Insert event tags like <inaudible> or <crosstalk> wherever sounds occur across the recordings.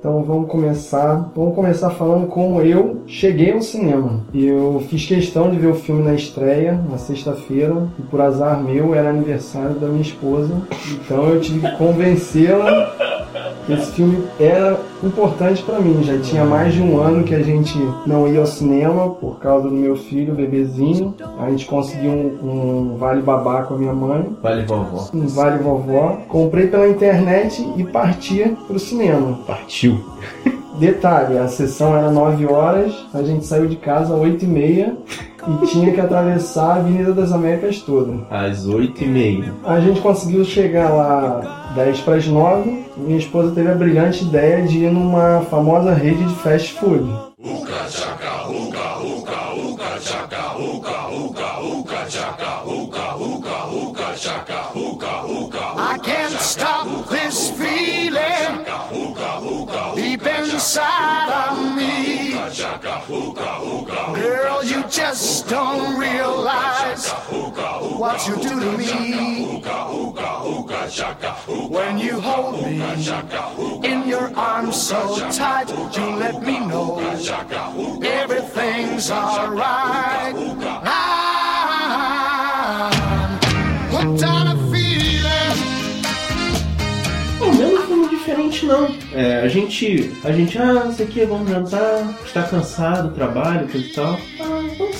Então vamos começar. Vamos começar falando como eu cheguei ao cinema. Eu fiz questão de ver o filme na estreia, na sexta-feira, e por azar meu era aniversário da minha esposa. Então eu tive que convencê-la esse filme era importante para mim. Já tinha mais de um ano que a gente não ia ao cinema por causa do meu filho, bebezinho. A gente conseguiu um, um vale babá com a minha mãe. Vale vovó. Um vale vovó. Comprei pela internet e partia pro cinema. Partiu. Detalhe, a sessão era 9 horas, a gente saiu de casa às 8 e meia e tinha que atravessar a Avenida das Américas toda. Às 8h30. A gente conseguiu chegar lá 10 para as 9. Minha esposa teve a brilhante ideia de ir numa famosa rede de fast food. I can't stop this feeling deep inside of me. Girl, you just don't realize what you do to me. When you hold me in your arms so tight, you let me know everything's alright. I'm hooked on a diferente não. É, a gente. A gente, ah, não sei o que, vamos jantar, está cansado, trabalho, coisa e tal.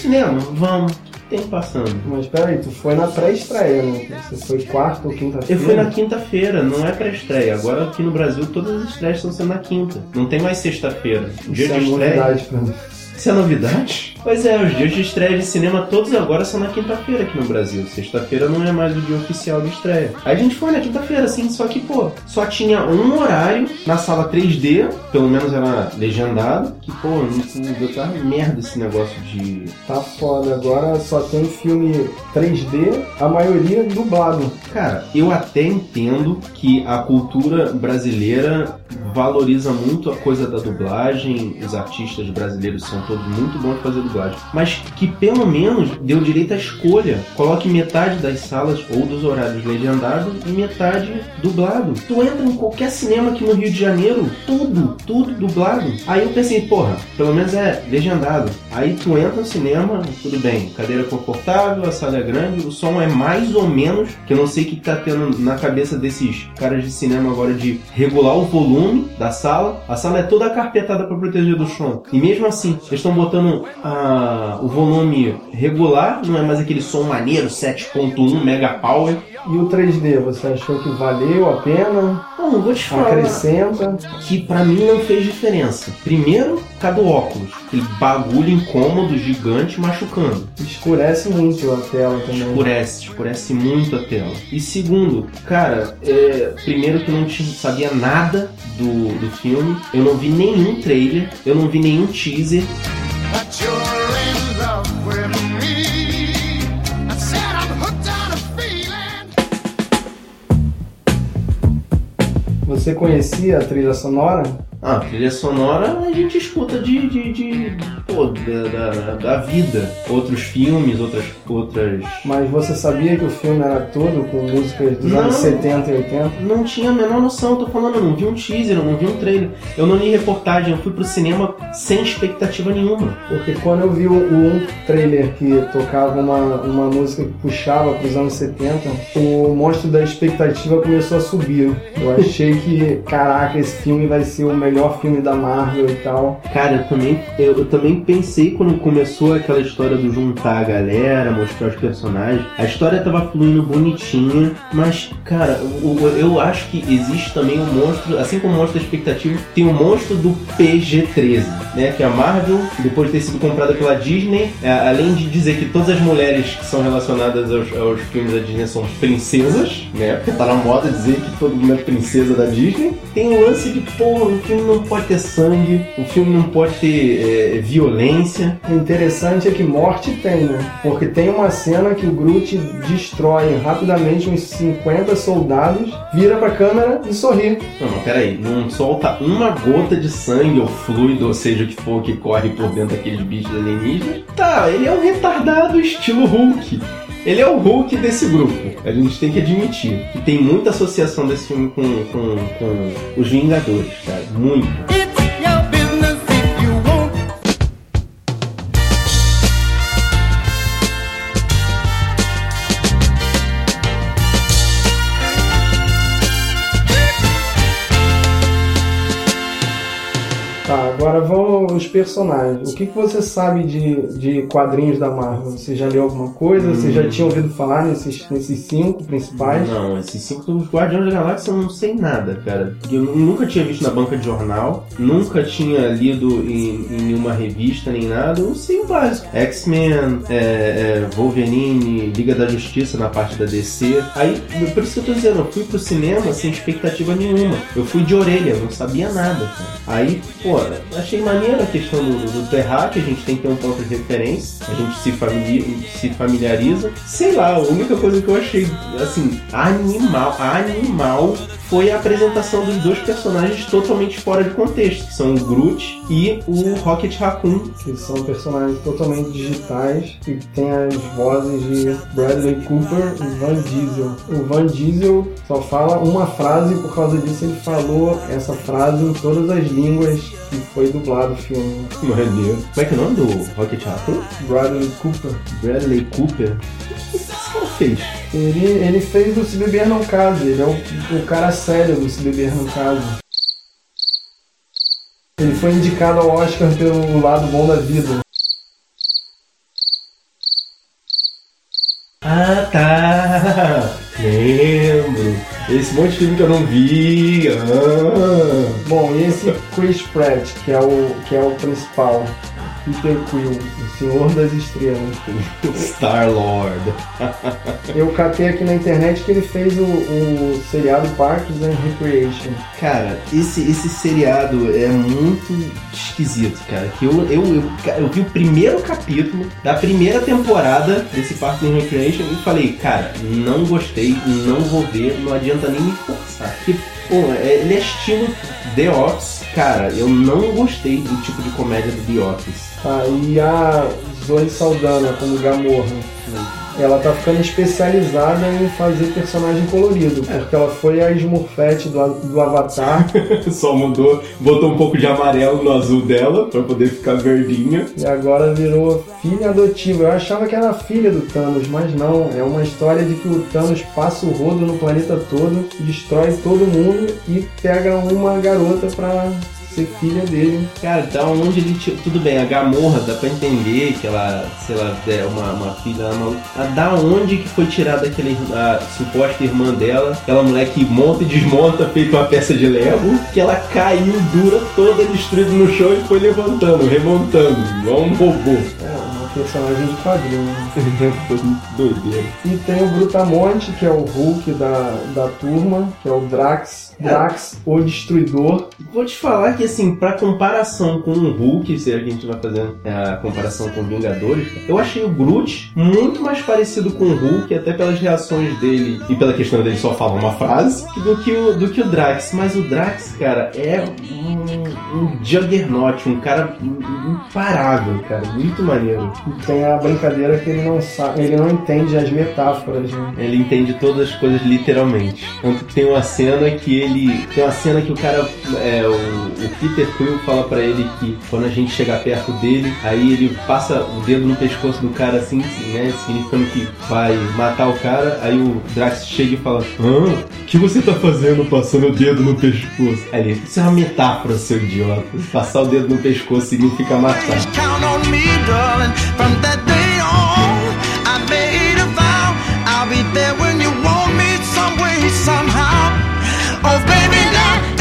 Cinema, vamos. Tempo passando. Mas peraí, tu foi na pré-estreia, né? Você foi quarta ou Eu quinta-feira? fui na quinta-feira, não é pré-estreia. Agora aqui no Brasil todas as estreias estão sendo na quinta. Não tem mais sexta-feira. Dia Isso é de estreia. novidade pra mim. Isso é novidade? Pois é, os dias de estreia de cinema todos agora são na quinta-feira aqui no Brasil. Sexta-feira não é mais o dia oficial de estreia. Aí a gente foi na quinta-feira, assim, só que, pô, só tinha um horário na sala 3D, pelo menos era legendado, que, pô, não deu tá merda esse negócio de. Tá foda, agora só tem filme 3D, a maioria dublado. Cara, eu até entendo que a cultura brasileira valoriza muito a coisa da dublagem, os artistas brasileiros são todos muito bons de dublagem, mas que pelo menos deu direito à escolha. Coloque metade das salas ou dos horários legendados e metade dublado. Tu entra em qualquer cinema aqui no Rio de Janeiro, tudo, tudo dublado. Aí eu pensei, porra, pelo menos é legendado. Aí tu entra no cinema, tudo bem, cadeira confortável, a sala é grande, o som é mais ou menos, que eu não sei o que tá tendo na cabeça desses caras de cinema agora de regular o volume da sala. A sala é toda carpetada para proteger do som. E mesmo assim, eles estão botando ah, o volume regular, não é mais aquele som maneiro, 7.1 mega power. E o 3D, você achou que valeu a pena? Não, vou te falar Acrescenta? que pra mim não fez diferença. Primeiro, cada óculos, aquele bagulho incômodo, gigante, machucando. Escurece muito a tela também. Escurece, escurece muito a tela. E segundo, cara, é, primeiro que eu não sabia nada do, do filme, eu não vi nenhum trailer, eu não vi nenhum teaser. Você conhecia a trilha sonora? Ah, trilha sonora a gente escuta de, de, de pô, da, da, da vida. Outros filmes, outras, outras Mas você sabia que o filme era todo com músicas dos Não. anos 70 e 80? Não tinha a menor noção, tô falando, eu não vi um teaser, eu não vi um trailer, eu não li reportagem, eu fui pro cinema sem expectativa nenhuma. Porque quando eu vi o, um trailer que tocava uma, uma música que puxava para os anos 70, o monstro da expectativa começou a subir. Eu achei que, caraca, esse filme vai ser o melhor filme da Marvel e tal. Cara, eu também, eu, eu também pensei quando começou aquela história do juntar a galera, mostrar os personagens, a história tava fluindo bonitinha, mas, cara, o- eu acho que existe também um monstro, assim como o monstro da expectativa, tem o monstro do PG-13, né? Que a Marvel, depois de ter sido comprada pela Disney, é, além de dizer que todas as mulheres que são relacionadas aos, aos filmes da Disney são princesas, né? Porque tá na moda dizer que todo mundo é princesa da Disney. Tem o lance de, pô, um filme filme não pode ter sangue, o filme não pode ter é, violência. O interessante é que morte tem, né? Porque tem uma cena que o Groot destrói rapidamente uns 50 soldados, vira pra câmera e sorri. Não, mas peraí, não solta uma gota de sangue ou fluido, ou seja, o que for que corre por dentro daqueles bichos alienígenas. Tá, ele é um retardado estilo Hulk. Ele é o Hulk desse grupo. A gente tem que admitir. que tem muita associação desse filme com, com, com os Vingadores, cara. Muito. Personagens. O que, que você sabe de, de quadrinhos da Marvel? Você já leu alguma coisa? Você já tinha ouvido falar nesses, nesses cinco principais? Não, esses cinco dos Guardiões da Galáxia eu não sei nada, cara. Eu nunca tinha visto na banca de jornal, nunca tinha lido em, em nenhuma revista nem nada. Eu sei o básico. X-Men, é, é, Wolverine, Liga da Justiça na parte da DC. Aí, por isso que eu tô dizendo, eu fui pro cinema sem expectativa nenhuma. Eu fui de orelha, eu não sabia nada, cara. Aí, pô, achei maneiro a questão do, do que a gente tem que ter um ponto de referência, a gente se, se familiariza. Sei lá, a única coisa que eu achei, assim, animal, animal foi a apresentação dos dois personagens totalmente fora de contexto, que são o Groot e o Rocket Raccoon. Que são personagens totalmente digitais e tem as vozes de Bradley Cooper e Van Diesel. O Van Diesel só fala uma frase e por causa disso ele falou essa frase em todas as línguas que foi dublado o filme. Maneiro. Como é que é o nome do Rocket Raccoon? Bradley Cooper. Bradley Cooper. Que cara fez? Ele, ele fez o Se Beber Não Case, ele é o, o cara sério do Se Beber Não Case. Ele foi indicado ao Oscar pelo lado bom da vida. Ah, tá. Lembro. Esse monte de filme que eu não vi. Ah. Bom, e esse Chris Pratt, que é o, que é o principal, Peter Quill, o Senhor das Estrelas. <laughs> Star-Lord. Eu catei aqui na internet que ele fez o, o seriado Parks and Recreation. Cara, esse, esse seriado é muito esquisito, cara. Que eu, eu, eu, eu vi o primeiro capítulo da primeira temporada desse Parks and Recreation e falei, cara, não gostei, não vou ver, não adianta nem me forçar. Que, pô, é- ele é estilo The Office. Cara, eu não gostei do tipo de comédia do The Office. Tá, e a Zoe Saldana como Gamorra. Ela tá ficando especializada em fazer personagem colorido, porque ela foi a Smurfette do, do Avatar <laughs> Só mudou, botou um pouco de amarelo no azul dela pra poder ficar verdinha. e agora virou filha adotiva. Eu achava que era filha do Thanos, mas não. É uma história de que o Thanos passa o rodo no planeta todo, destrói todo mundo e pega uma garota pra ser filha dele. Cara, da onde ele tirou. Tudo bem, a Gamorra dá pra entender que ela, sei lá, é uma, uma filha. Uma, a- da onde que foi tirada aquela a suposta irmã dela, aquela mulher que monta e desmonta feito uma peça de Lego, que ela caiu dura, toda destruída no chão e foi levantando, remontando, igual um robô. É, uma personagem de quadrinho. né? <laughs> Foi muito doideira. E tem o Brutamonte, que é o Hulk da, da turma, que é o Drax. Drax, o Destruidor. Vou te falar que, assim, pra comparação com o Hulk, se a gente vai fazendo a comparação com Vingadores, eu achei o Groot muito mais parecido com o Hulk, até pelas reações dele e pela questão dele só falar uma frase, do que o, do que o Drax. Mas o Drax, cara, é um, um juggernaut, um cara imparável, cara, muito maneiro. E tem a brincadeira que ele não sabe, ele não entende as metáforas, né? Ele entende todas as coisas literalmente. Tanto que tem uma cena que ele. Tem uma cena que o cara. É, o, o Peter Quill fala pra ele que quando a gente chegar perto dele, aí ele passa o dedo no pescoço do cara assim, né? Significando que vai matar o cara. Aí o Drax chega e fala: Hã? O que você tá fazendo passando o dedo no pescoço? Aí ele, isso é uma metáfora, seu idiota. Passar o dedo no pescoço significa matar. Somehow. Oh, baby, there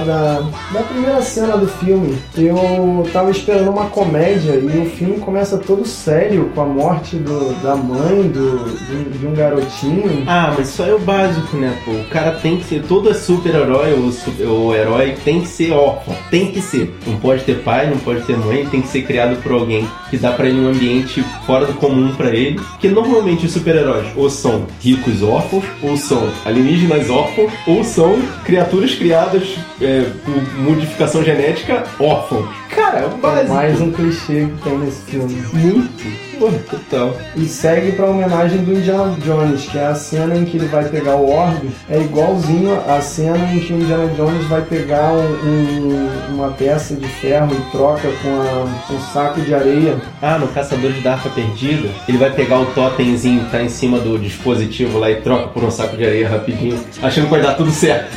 da, da primeira cena do filme. Eu tava esperando uma comédia e o filme começa todo sério com a morte do, da mãe do, de, um garotinho. Ah, mas só é o básico, né, pô? O cara tem que ser. Todo super-herói ou super- herói tem que ser órfão. Tem que ser. Não pode ter pai, não pode ter mãe, tem que ser criado por alguém que dá pra ele um ambiente fora do comum pra ele. Porque normalmente os super-heróis ou são ricos órfãos, ou são alienígenas órfãos, ou são criaturas criadas é, por modificação genética órfãos. Cara, é o É básico. mais um clichê que tem nesse filme. Muito. Pô, total. E segue pra homenagem do Indiana Jones, que é a cena em que ele vai pegar o orbe, é igualzinho a cena em que o Indiana Jones vai pegar um- um- uma peça de ferro e troca com a- um saco de areia. Ah, no Caçadores da Arca Perdida, ele vai pegar o totemzinho que tá em cima do dispositivo lá e troca por um saco de areia rapidinho, achando que vai dar tudo certo.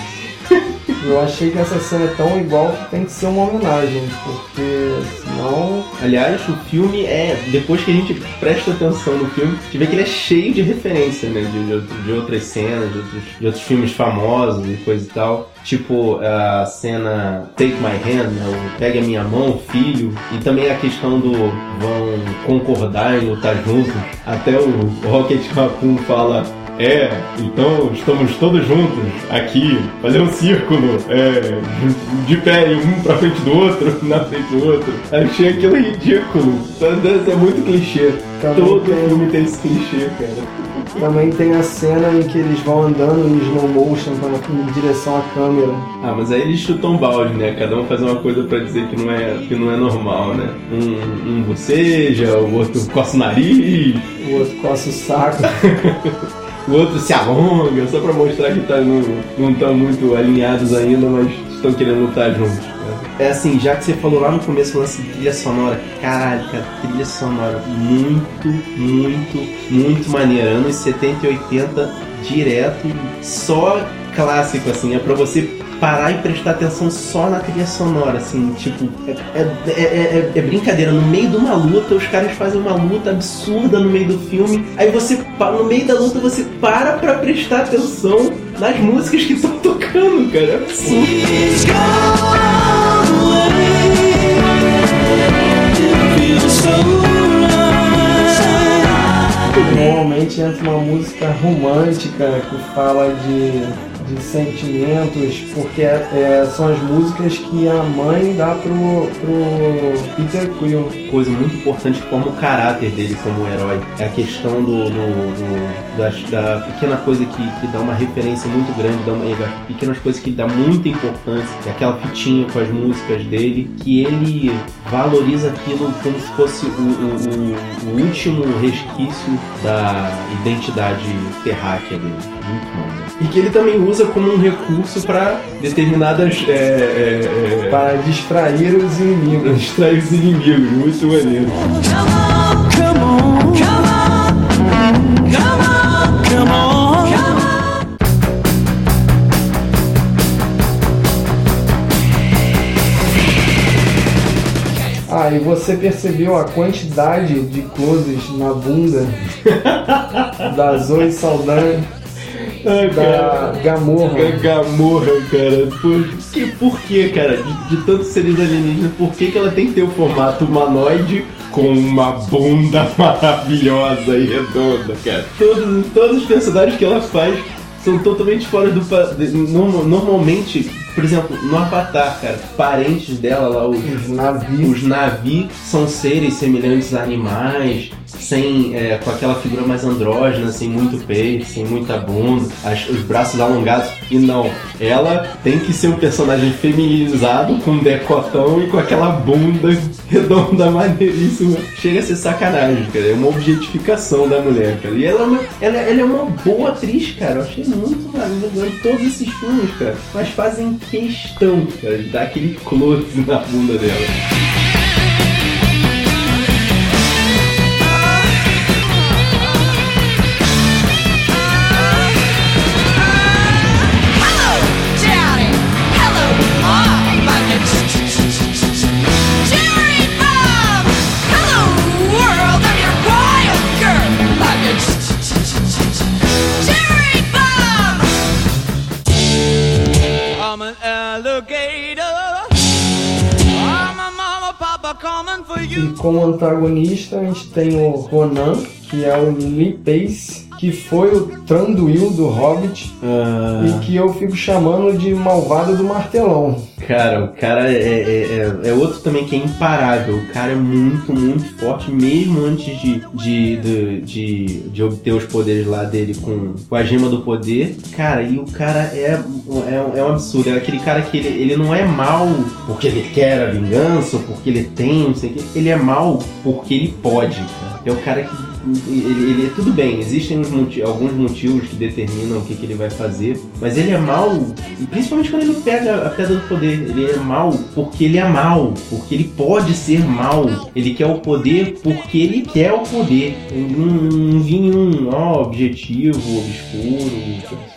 Eu achei que essa cena é tão igual que tem que ser uma homenagem, porque senão Aliás, o filme é. Depois que a gente presta atenção no filme, a gente vê que ele é cheio de referência, né? De, de outras cenas, de outros, de outros filmes famosos e coisa e tal. Tipo a cena Take My Hand, né? o Pegue a Minha Mão, Filho. E também a questão do vão concordar em lutar juntos. Até o Rocket Raccoon fala. É, então estamos todos juntos aqui, fazer um círculo, é, de pé, um pra frente do outro, <laughs> na frente do outro. Achei aquilo ridículo. É muito clichê. Também Todo tem. filme tem esse clichê, cara. também tem a cena em que eles vão andando em slow motion pra- em direção à câmera. Ah, mas aí eles chutam balde, né? Cada um faz uma coisa pra dizer que não é, que não é normal, né? Um, um boceja, o outro coça o nariz, O outro coça o saco. <laughs> o outro se alonga, só pra mostrar que tá, não, não estão muito alinhados ainda, mas estão querendo lutar juntos. né? É assim, já que você falou lá no começo o lance de trilha sonora, caralho, cara, trilha sonora muito, muito, muito maneira. Anos 70 e 80 direto, só clássico, assim, é pra você parar e prestar atenção só na trilha sonora, assim, tipo, é, é, é- é- é brincadeira, no meio de uma luta, os caras fazem uma luta absurda no meio do filme, aí você, no meio da luta, você para pra prestar atenção nas músicas que estão tocando, cara, é absurdo. Normalmente entra uma música romântica que fala de, de sentimentos, porque é, são as músicas que a mãe dá pro, pro Peter Quill. coisa muito importante forma o caráter dele como herói. É a questão do, do- do- das- da pequena coisa que, que dá uma referência muito grande, dá uma, das pequenas coisas que dá muita importância, é aquela fitinha com as músicas dele, que ele valoriza aquilo como se fosse o, o- o- o último resquício da identidade terráquea dele. Muito bom. E que ele também usa como um recurso para determinadas é, é, é, Para distrair os pra inimigos. distrair os inimigos. Muito maneiro. E você percebeu a quantidade de closes na bunda <laughs> da Zoe Saldanha, Ai, da Gamorra? Gamorra, cara. Por que, por que cara? De, de tantos seres alienígenas, por que, que ela tem que ter o formato humanoide com uma bunda <laughs> maravilhosa e redonda, cara? Todos, todos os personagens que ela faz são totalmente fora do. Normalmente, por exemplo, no Avatar, cara, parentes dela lá, os, Os navios. os Navi são seres semelhantes a animais, sem, é, com aquela figura mais andrógena, sem muito peito, sem muita bunda, as- os braços alongados. E não, ela tem que ser um personagem feminilizado, com decotão e com aquela bunda <laughs> redonda maneiríssima. Chega a ser sacanagem, cara. É uma objetificação da mulher, cara. E ela é uma, ela, ela é uma boa atriz, cara. Eu achei muito em todos esses filmes, cara. Mas fazem questão, cara, de dar aquele close na bunda dela. Como antagonista a gente tem o Ronan, que é o Lee Pace, que foi o Tranduil do Hobbit Ah, e que eu fico chamando de malvado do martelão. Cara, o cara é, é, é- é outro também que é imparável. O cara é muito, muito forte, mesmo antes de, de, de, de, de obter os poderes lá dele com, com a gema do poder. Cara, e o cara é, é, é um absurdo. É aquele cara que ele, ele não é mal porque ele quer a vingança ou porque ele tem, não sei o quê. Ele é mal porque ele pode, cara. É o cara que. Ele, ele- tudo bem, existem uns moti- alguns motivos que determinam o que, que ele vai fazer, mas ele é mal, principalmente quando ele pega a pedra do poder, ele é mal porque ele é mal, porque ele pode ser mal, ele quer o poder porque ele quer o poder. Não, não vi nenhum ó, objetivo obscuro,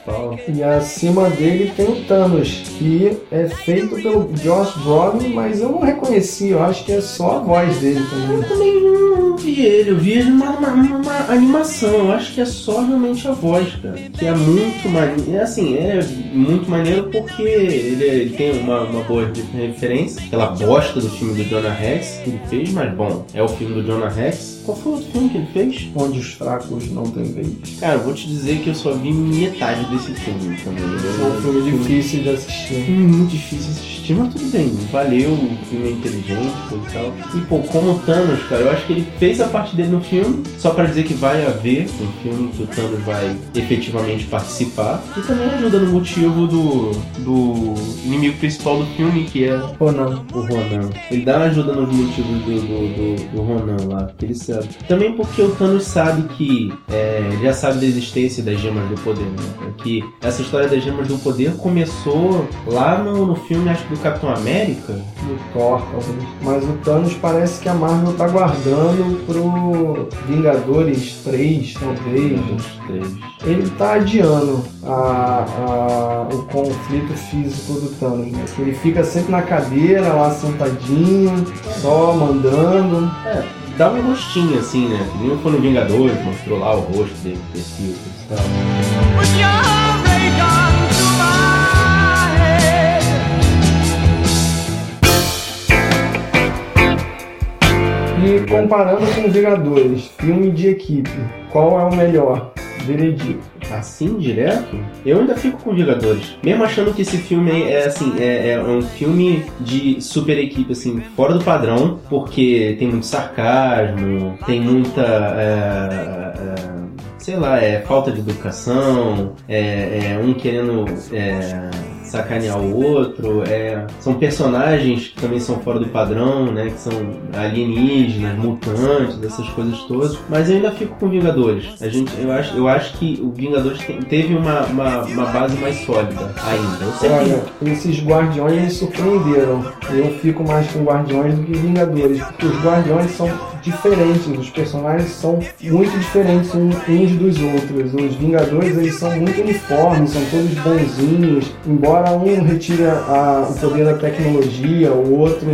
principal. E acima dele tem o Thanos, que é feito pelo Josh Brolin, mas eu não reconheci, eu acho que é só a voz dele também. Eu também não vi ele, eu vi ele numa, numa- numa animação, eu acho que é só realmente a voz, cara. Que é muito maneiro, é assim, é muito maneiro porque ele, ele tem uma, uma boa de- referência, aquela bosta do filme do Jonah Rex que ele fez, mas bom, é o filme do Jonah Rex. Qual foi o outro filme que ele fez? Onde os fracos não têm vez. Cara, eu vou te dizer que eu só vi metade desse filme também. É um filme difícil de assistir. Muito difícil assistir, mas tudo bem, valeu, o filme é inteligente e tal. E pô, como o Thanos, cara, eu acho que ele fez a parte dele no filme, só pra dizer que vai haver um filme que o Thanos vai efetivamente participar. E também ajuda no motivo do, do inimigo principal do filme, que é Ou não? o Ronan. Ele dá uma ajuda nos motivos do, do, do, do Ronan lá, porque ele sabe. Também porque o Thanos sabe que. É, já sabe da existência das gemas do poder, né? Que essa história das gemas do poder começou lá no, no filme, acho que do Capitão América. Do Thor, talvez. Mas o Thanos parece que a Marvel tá guardando pro Vingadores 3, talvez. Os três. Ele tá adiando a- a- o conflito físico do Thanos, né? Ele fica sempre na cadeira, lá sentadinho, só mandando. É, dá um rostinho assim, né? Nem quando o Vingadores mostrou lá o rosto dele, perfil e tal. E comparando com Vingadores, filme de equipe, qual é o melhor? Veredito. Assim, direto? Eu ainda fico com Vingadores. Mesmo achando que esse filme é assim, é, é um filme de super equipe, assim, fora do padrão, porque tem muito sarcasmo, tem muita. é, é, sei lá, é falta de educação, é, é um querendo. é, sacanear o outro, é, são personagens que também são fora do padrão, né? Que são alienígenas, mutantes, essas coisas todas. Mas eu ainda fico com Vingadores. A gente, eu, acho, eu acho que o Vingadores tem- teve uma, uma, uma base mais sólida ainda. Eu sei que Olha, esses Guardiões me surpreenderam. Eu fico mais com Guardiões do que Vingadores, porque os Guardiões são diferentes, os personagens são muito diferentes uns dos outros. Os Vingadores eles são muito uniformes, são todos bonzinhos, embora um retire a- o poder da tecnologia, o outro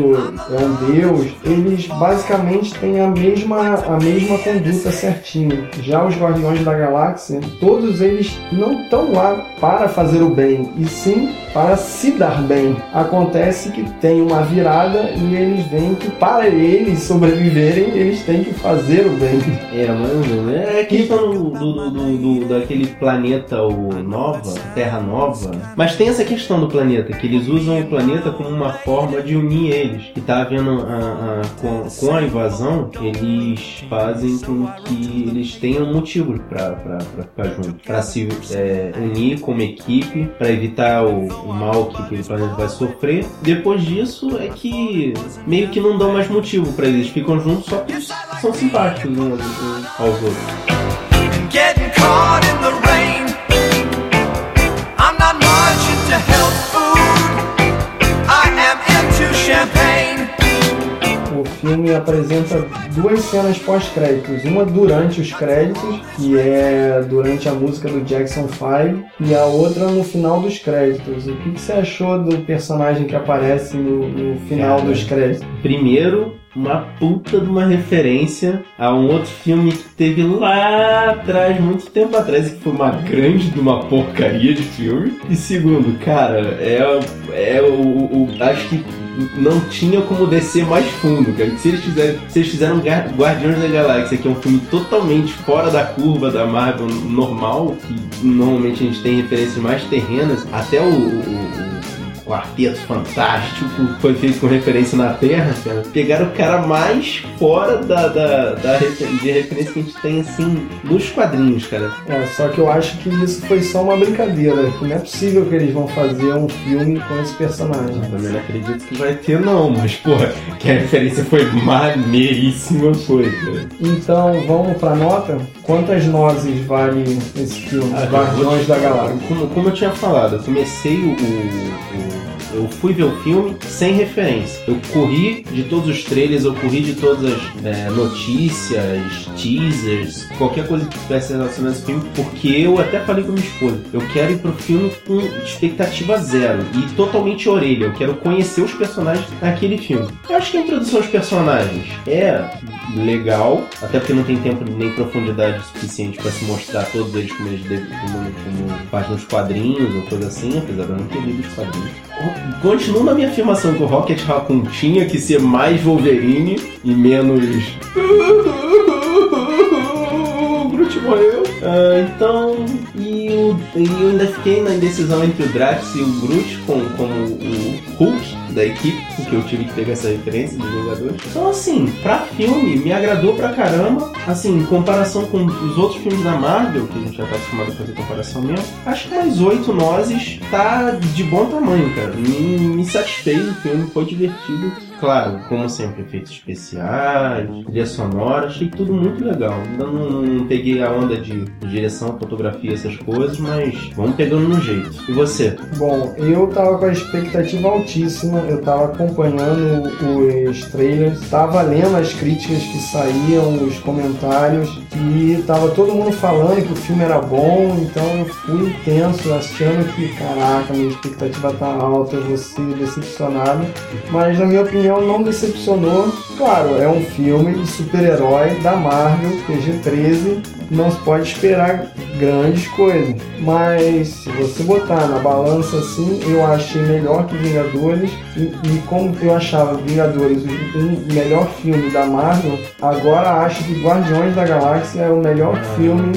é um deus, eles basicamente têm a mesma, a mesma conduta certinho. Já os Guardiões da Galáxia, todos eles não estão lá para fazer o bem, e sim para se dar bem. Acontece que tem uma virada e eles veem que para eles sobreviverem, eles têm que fazer o bem. É, mano, é a questão do, do, do- do- daquele planeta, o Nova, Terra Nova. Mas tem essa questão do planeta, que eles usam o planeta como uma forma de unir eles. Que tá havendo a, a- com, com a invasão, eles fazem com que eles tenham motivos pra, pra, pra ficar juntos. Pra se é, unir como equipe, pra evitar o, o mal que aquele planeta vai sofrer. Depois disso é que meio que não dão mais motivo pra eles. Ficam juntos só que são simpáticos uns uns aos outros. O filme apresenta duas cenas pós-créditos. Uma durante os créditos, que é durante a música do Jackson 5, e a outra no final dos créditos. O que, que você achou do personagem que aparece no, no final Cara. dos créditos? Primeiro, uma puta de uma referência a um outro filme que teve lá atrás, muito tempo atrás, e que foi uma grande de uma porcaria de filme. E segundo, cara, é, é o, o- Acho que não tinha como descer mais fundo, cara. Se eles fizeram, se eles fizeram Guardiões da Galáxia, que é um filme totalmente fora da curva da Marvel normal, que normalmente a gente tem referências mais terrenas, até o- o- Quarteto Fantástico foi feito com referência na Terra, cara. Pegaram o cara mais fora da, da, da de referência que a gente tem, assim, nos quadrinhos, cara. É, só que eu acho que isso foi só uma brincadeira. que Não é possível que eles vão fazer um filme com esse personagem. Eu também não acredito que vai ter, não, mas, porra, que a referência foi maneiríssima, foi, cara. Então, vamos pra nota? Quantas nozes vale esse filme? Ah, Guardiões da Galáxia. Como, como eu tinha falado, eu comecei o, o- o- Eu fui ver o filme sem referência. Eu corri de todos os trailers, eu corri de todas as é, notícias, teasers, qualquer coisa que tivesse relacionado a esse filme, porque eu até falei com minha esposa. Eu quero ir pro filme com expectativa zero e totalmente orelha. Eu quero conhecer os personagens naquele filme. Eu acho que a introdução aos personagens é legal, até porque não tem tempo nem profundidade suficiente para se mostrar todos eles como eles como, como faz nos quadrinhos ou coisa assim, apesar de eu não ter lido os quadrinhos. Continuo na minha afirmação que o Rocket Raccoon tinha que ser mais Wolverine e menos. <laughs> Groot morreu. Ah, então. E, o, e eu ainda fiquei na indecisão entre o Drax e o Groot como, como o Hulk da equipe, porque eu tive que pegar essa referência dos Vingadores. Então, assim, pra filme, me agradou pra caramba. Assim, em comparação com os outros filmes da Marvel, que a gente já tá acostumado a fazer comparação mesmo, acho que mais oito nozes tá de bom tamanho, cara. Me, me satisfez o filme, foi divertido. Claro, como sempre, efeitos especiais, trilha sonora, achei tudo muito legal. Ainda não, não peguei a onda de direção, fotografia, essas coisas, mas vamos pegando no jeito. E você? Bom, eu tava com a expectativa altíssima, eu tava acompanhando os trailers, tava lendo as críticas que saíam, os comentários, e tava todo mundo falando que o filme era bom, então eu fui intenso, achando que, caraca, minha expectativa tá alta, eu vou ser decepcionado. Mas na minha opinião não decepcionou. Claro, é um filme de super-herói da Marvel, PG-13, não se pode esperar grandes coisas. Mas se você botar na balança assim, eu achei melhor que Vingadores. E, e como eu achava Vingadores o um melhor filme da Marvel, agora acho que Guardiões da Galáxia é o melhor filme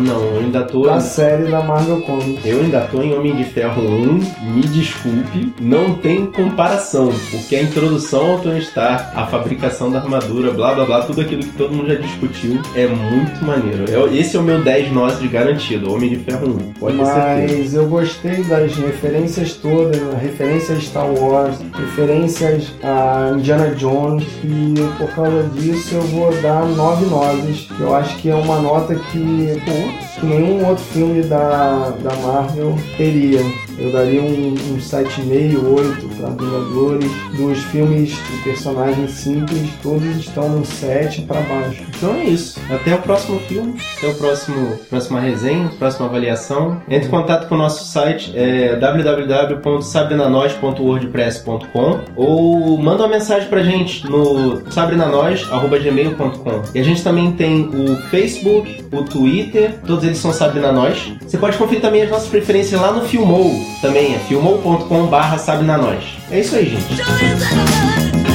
Não, eu ainda tô. da série da Marvel Comics. Eu ainda tô em Homem de Ferro 1, me desculpe, não tem comparação, porque a introdução ao Tony Stark, a fabricação da armadura, blá blá blá, tudo aquilo que todo mundo já discutiu, é muito maneiro. Eu- esse é o meu 10 nozes de garantido, Homem de Ferro 1, pode ter certeza. Mas eu gostei das referências todas, referências a Star Wars, referências a Indiana Jones, e por causa disso eu vou dar nove nozes. Eu acho que é uma nota que, pô, que nenhum outro filme da, da Marvel teria. Eu daria um, um 7,5, 8 para Vingadores. Dos filmes de personagens simples, todos estão no 7 para baixo. Então é isso. Até o próximo filme, até o próximo próxima resenha, próxima avaliação. Entre em contato com o nosso site é www.sabrenanois.wordpress.com ou manda uma mensagem pra gente no sabrenanois@gmail.com. E a gente também tem o Facebook, o Twitter, todos eles são Sabrina Nós. Você pode conferir também as nossas preferências lá no Filmou, também é filmou.com/sabrenanois. É isso aí, gente.